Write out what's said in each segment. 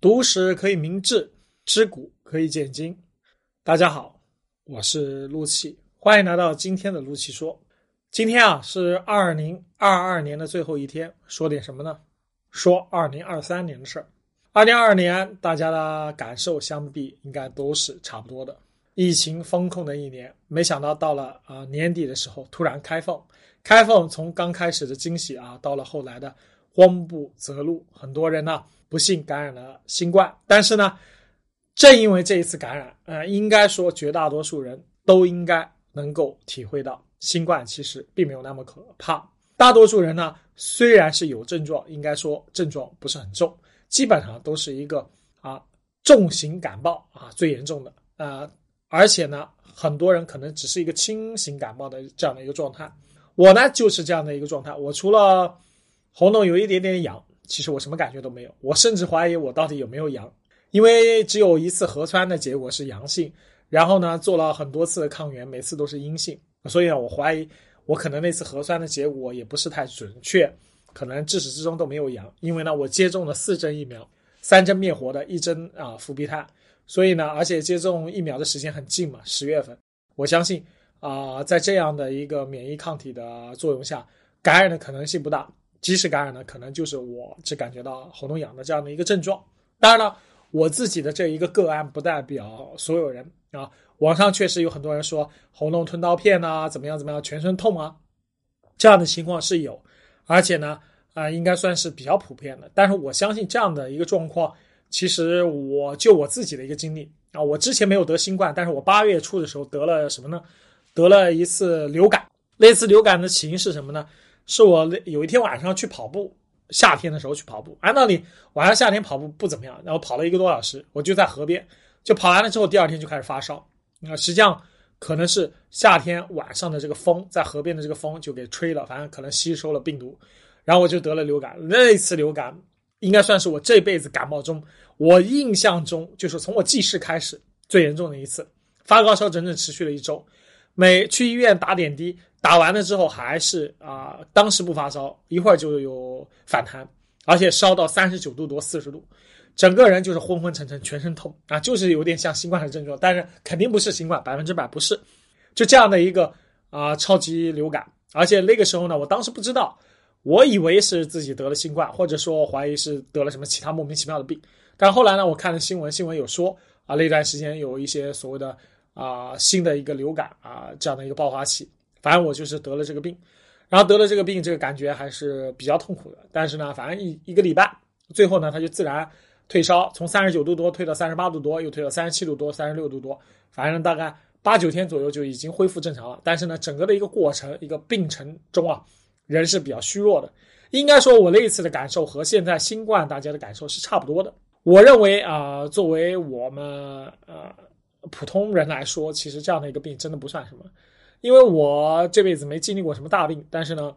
读史可以明志，知古可以鉴今。大家好，我是陆气，欢迎来到今天的陆气说。今天啊是二零二二年的最后一天，说点什么呢？说二零二三年的事儿。二零二二年大家的感受想必应该都是差不多的。疫情封控的一年，没想到到了啊年底的时候突然开放，开放从刚开始的惊喜啊，到了后来的慌不择路，很多人呢。不幸感染了新冠，但是呢，正因为这一次感染，呃，应该说绝大多数人都应该能够体会到，新冠其实并没有那么可怕。大多数人呢，虽然是有症状，应该说症状不是很重，基本上都是一个啊重型感冒啊最严重的啊，而且呢，很多人可能只是一个轻型感冒的这样的一个状态。我呢就是这样的一个状态，我除了喉咙有一点点痒。其实我什么感觉都没有，我甚至怀疑我到底有没有阳，因为只有一次核酸的结果是阳性，然后呢做了很多次的抗原，每次都是阴性，所以呢我怀疑我可能那次核酸的结果也不是太准确，可能至始至终都没有阳，因为呢我接种了四针疫苗，三针灭活的，一针啊伏必泰，所以呢而且接种疫苗的时间很近嘛，十月份，我相信啊在这样的一个免疫抗体的作用下，感染的可能性不大。即使感染呢，可能就是我只感觉到喉咙痒的这样的一个症状。当然了，我自己的这一个个案不代表所有人啊。网上确实有很多人说喉咙吞刀片啊，怎么样怎么样，全身痛啊，这样的情况是有，而且呢，啊，应该算是比较普遍的。但是我相信这样的一个状况，其实我就我自己的一个经历啊，我之前没有得新冠，但是我八月初的时候得了什么呢？得了一次流感。那次流感的起因是什么呢？是我有一天晚上去跑步，夏天的时候去跑步。按道理晚上夏天跑步不怎么样，然后跑了一个多小时，我就在河边，就跑完了之后，第二天就开始发烧。啊，实际上可能是夏天晚上的这个风，在河边的这个风就给吹了，反正可能吸收了病毒，然后我就得了流感。那一次流感应该算是我这辈子感冒中，我印象中就是从我记事开始最严重的一次，发高烧整整持续了一周，每去医院打点滴。打完了之后还是啊，当时不发烧，一会儿就有反弹，而且烧到三十九度多、四十度，整个人就是昏昏沉沉，全身痛啊，就是有点像新冠的症状，但是肯定不是新冠，百分之百不是，就这样的一个啊超级流感，而且那个时候呢，我当时不知道，我以为是自己得了新冠，或者说怀疑是得了什么其他莫名其妙的病，但后来呢，我看了新闻，新闻有说啊，那段时间有一些所谓的啊新的一个流感啊这样的一个爆发期。反正我就是得了这个病，然后得了这个病，这个感觉还是比较痛苦的。但是呢，反正一一个礼拜，最后呢，它就自然退烧，从三十九度多退到三十八度多，又退到三十七度多、三十六度多，反正大概八九天左右就已经恢复正常了。但是呢，整个的一个过程，一个病程中啊，人是比较虚弱的。应该说，我那一次的感受和现在新冠大家的感受是差不多的。我认为啊，作为我们呃普通人来说，其实这样的一个病真的不算什么。因为我这辈子没经历过什么大病，但是呢，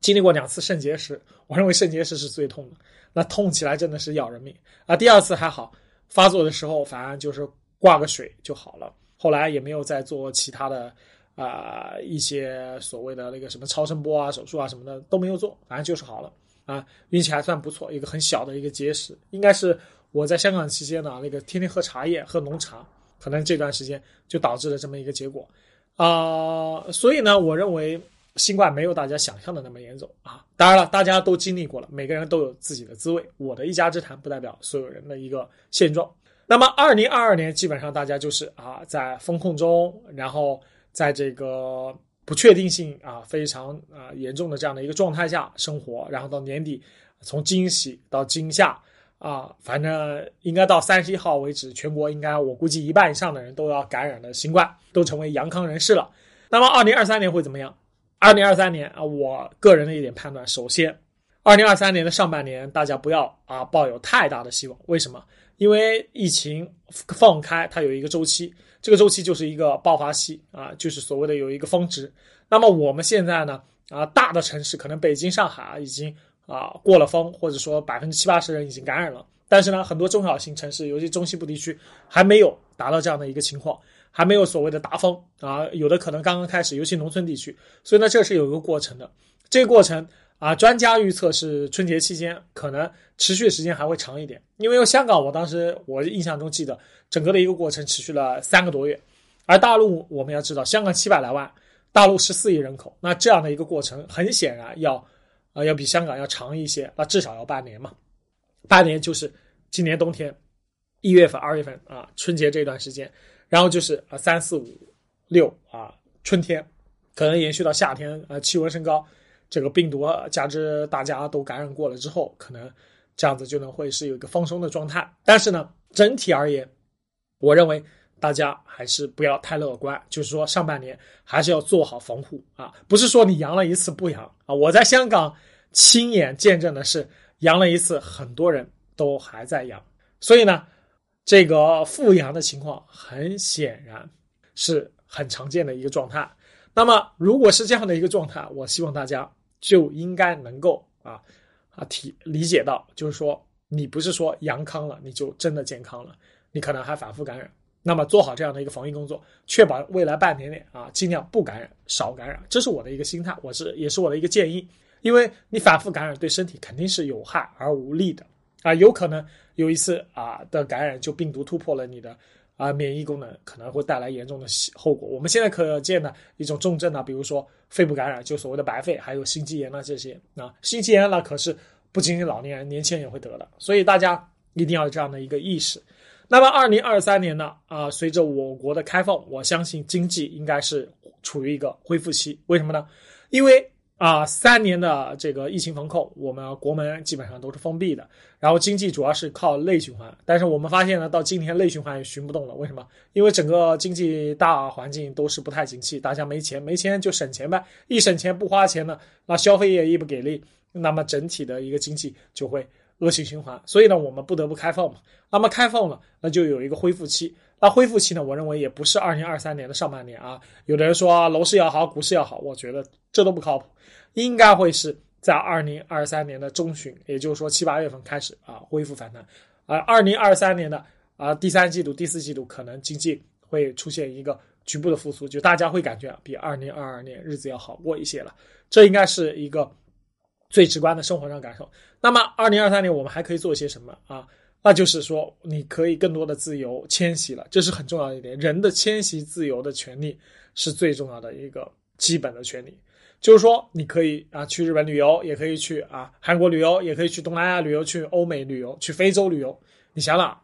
经历过两次肾结石。我认为肾结石是最痛的，那痛起来真的是要人命啊！第二次还好，发作的时候反正就是挂个水就好了。后来也没有再做其他的啊一些所谓的那个什么超声波啊、手术啊什么的都没有做，反正就是好了啊，运气还算不错。一个很小的一个结石，应该是我在香港期间呢，那个天天喝茶叶、喝浓茶，可能这段时间就导致了这么一个结果。啊，所以呢，我认为新冠没有大家想象的那么严重啊。当然了，大家都经历过了，每个人都有自己的滋味。我的一家之谈不代表所有人的一个现状。那么，二零二二年基本上大家就是啊，在风控中，然后在这个不确定性啊非常啊严重的这样的一个状态下生活，然后到年底，从惊喜到惊吓。啊，反正应该到三十一号为止，全国应该我估计一半以上的人都要感染了新冠，都成为阳康人士了。那么二零二三年会怎么样？二零二三年啊，我个人的一点判断，首先，二零二三年的上半年大家不要啊抱有太大的希望。为什么？因为疫情放开，它有一个周期，这个周期就是一个爆发期啊，就是所谓的有一个峰值。那么我们现在呢啊，大的城市可能北京、上海啊已经。啊，过了峰，或者说百分之七八十人已经感染了，但是呢，很多中小型城市，尤其中西部地区，还没有达到这样的一个情况，还没有所谓的达峰啊，有的可能刚刚开始，尤其农村地区，所以呢，这是有一个过程的。这个过程啊，专家预测是春节期间可能持续时间还会长一点，因为香港我当时我印象中记得整个的一个过程持续了三个多月，而大陆我们要知道，香港七百来万，大陆十四亿人口，那这样的一个过程很显然要啊要比香港要长一些，那至少要半年嘛，半年就是今年冬天一月份、二月份啊春节这段时间，然后就是啊三四五六啊春天，可能延续到夏天啊气温升高。这个病毒加之大家都感染过了之后，可能这样子就能会是有一个放松的状态。但是呢，整体而言，我认为大家还是不要太乐观，就是说上半年还是要做好防护啊，不是说你阳了一次不阳啊。我在香港亲眼见证的是，阳了一次，很多人都还在阳，所以呢，这个复阳的情况很显然是很常见的一个状态。那么，如果是这样的一个状态，我希望大家。就应该能够啊啊体理解到，就是说你不是说阳康了你就真的健康了，你可能还反复感染。那么做好这样的一个防疫工作，确保未来半年内啊尽量不感染、少感染，这是我的一个心态，我是也是我的一个建议。因为你反复感染对身体肯定是有害而无利的啊，有可能有一次啊的感染就病毒突破了你的。啊，免疫功能可能会带来严重的后果。我们现在可见的一种重症呢，比如说肺部感染，就所谓的白肺，还有心肌炎呢这些。啊，心肌炎呢可是不仅仅老年人，年轻人也会得的。所以大家一定要有这样的一个意识。那么，二零二三年呢，啊，随着我国的开放，我相信经济应该是处于一个恢复期。为什么呢？因为啊，三年的这个疫情防控，我们国门基本上都是封闭的，然后经济主要是靠内循环。但是我们发现呢，到今天内循环也循不动了。为什么？因为整个经济大环境都是不太景气，大家没钱，没钱就省钱呗。一省钱不花钱呢，那消费业一不给力，那么整体的一个经济就会恶性循环。所以呢，我们不得不开放嘛。那么开放了，那就有一个恢复期。那恢复期呢？我认为也不是二零二三年的上半年啊。有的人说楼市要好，股市要好，我觉得这都不靠谱。应该会是在二零二三年的中旬，也就是说七八月份开始啊恢复反弹。而二零二三年的啊第三季度、第四季度可能经济会出现一个局部的复苏，就大家会感觉比二零二二年日子要好过一些了。这应该是一个最直观的生活上感受。那么二零二三年我们还可以做些什么啊？那就是说，你可以更多的自由迁徙了，这是很重要的一点。人的迁徙自由的权利是最重要的一个基本的权利。就是说，你可以啊去日本旅游，也可以去啊韩国旅游，也可以去东南亚旅游，去欧美旅游，去非洲旅游。你想哪，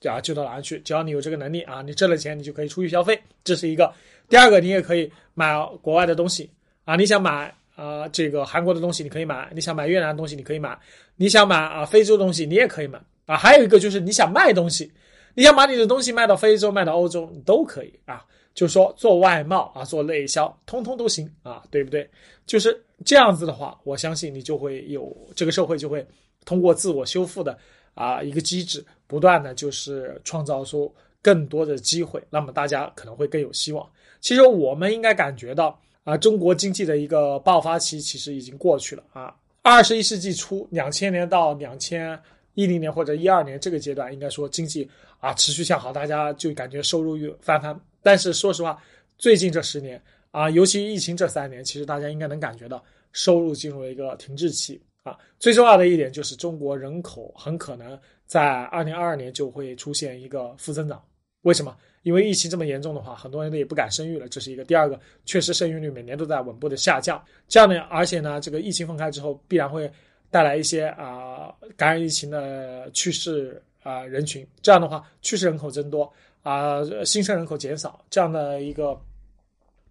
对啊就到哪去。只要你有这个能力啊，你挣了钱，你就可以出去消费，这是一个。第二个，你也可以买国外的东西啊，你想买啊这个韩国的东西，你可以买；你想买越南的东西，你可以买；你想买啊非洲东西，你也可以买。啊，还有一个就是你想卖东西，你想把你的东西卖到非洲、卖到欧洲，你都可以啊。就说做外贸啊，做内销，通通都行啊，对不对？就是这样子的话，我相信你就会有这个社会就会通过自我修复的啊一个机制，不断的就是创造出更多的机会，那么大家可能会更有希望。其实我们应该感觉到啊，中国经济的一个爆发期其实已经过去了啊。二十一世纪初，两千年到两千。一零年或者一二年这个阶段，应该说经济啊持续向好，大家就感觉收入又翻番。但是说实话，最近这十年啊，尤其疫情这三年，其实大家应该能感觉到收入进入了一个停滞期啊。最重要的一点就是中国人口很可能在二零二二年就会出现一个负增长。为什么？因为疫情这么严重的话，很多人都也不敢生育了，这是一个。第二个，确实生育率每年都在稳步的下降。这样呢，而且呢，这个疫情放开之后，必然会。带来一些啊感染疫情的去世啊人群，这样的话去世人口增多啊新生人口减少，这样的一个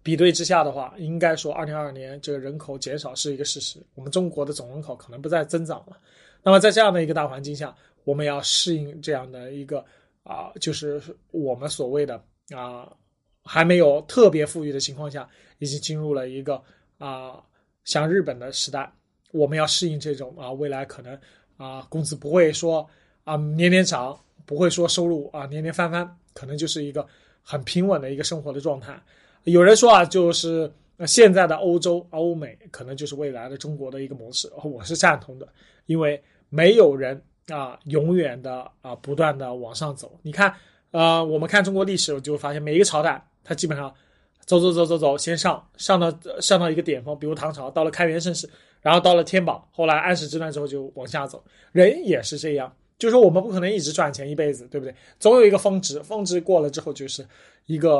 比对之下的话，应该说二零二二年这个人口减少是一个事实。我们中国的总人口可能不再增长了。那么在这样的一个大环境下，我们要适应这样的一个啊，就是我们所谓的啊还没有特别富裕的情况下，已经进入了一个啊像日本的时代。我们要适应这种啊，未来可能啊，工资不会说啊年年涨，不会说收入啊年年翻番，可能就是一个很平稳的一个生活的状态。有人说啊，就是现在的欧洲、欧美可能就是未来的中国的一个模式，我是赞同的，因为没有人啊永远的啊不断的往上走。你看，呃，我们看中国历史，我就会发现每一个朝代，它基本上。走走走走走，先上上到上到一个巅峰，比如唐朝，到了开元盛世，然后到了天宝，后来安史之乱之后就往下走。人也是这样，就是说我们不可能一直赚钱一辈子，对不对？总有一个峰值，峰值过了之后就是一个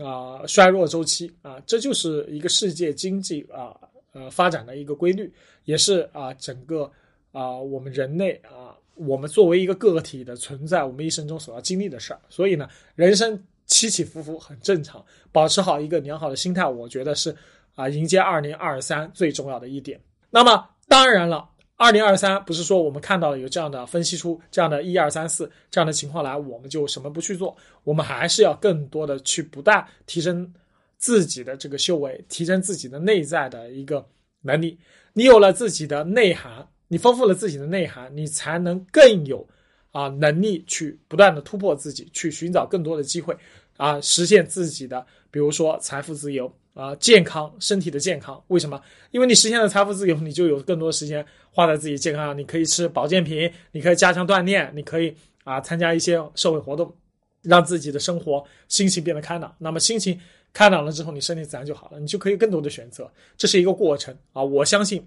啊衰弱周期啊，这就是一个世界经济啊呃发展的一个规律，也是啊整个啊我们人类啊我们作为一个个体的存在，我们一生中所要经历的事儿。所以呢，人生起起伏伏很正常，保持好一个良好的心态，我觉得是啊迎接二零二三最重要的一点。那么当然了，二零二三不是说我们看到有这样的分析出这样的一二三四这样的情况来，我们就什么不去做，我们还是要更多的去不断提升自己的这个修为，提升自己的内在的一个能力。你有了自己的内涵，你丰富了自己的内涵，你才能更有啊能力去不断的突破自己，去寻找更多的机会啊，实现自己的，比如说财富自由。啊，健康身体的健康，为什么？因为你实现了财富自由，你就有更多时间花在自己健康上。你可以吃保健品，你可以加强锻炼，你可以啊参加一些社会活动，让自己的生活心情变得开朗。那么心情开朗了之后，你身体自然就好了，你就可以更多的选择。这是一个过程啊！我相信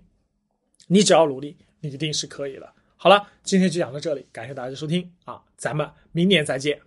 你只要努力，你一定是可以的。好了，今天就讲到这里，感谢大家收听啊，咱们明年再见。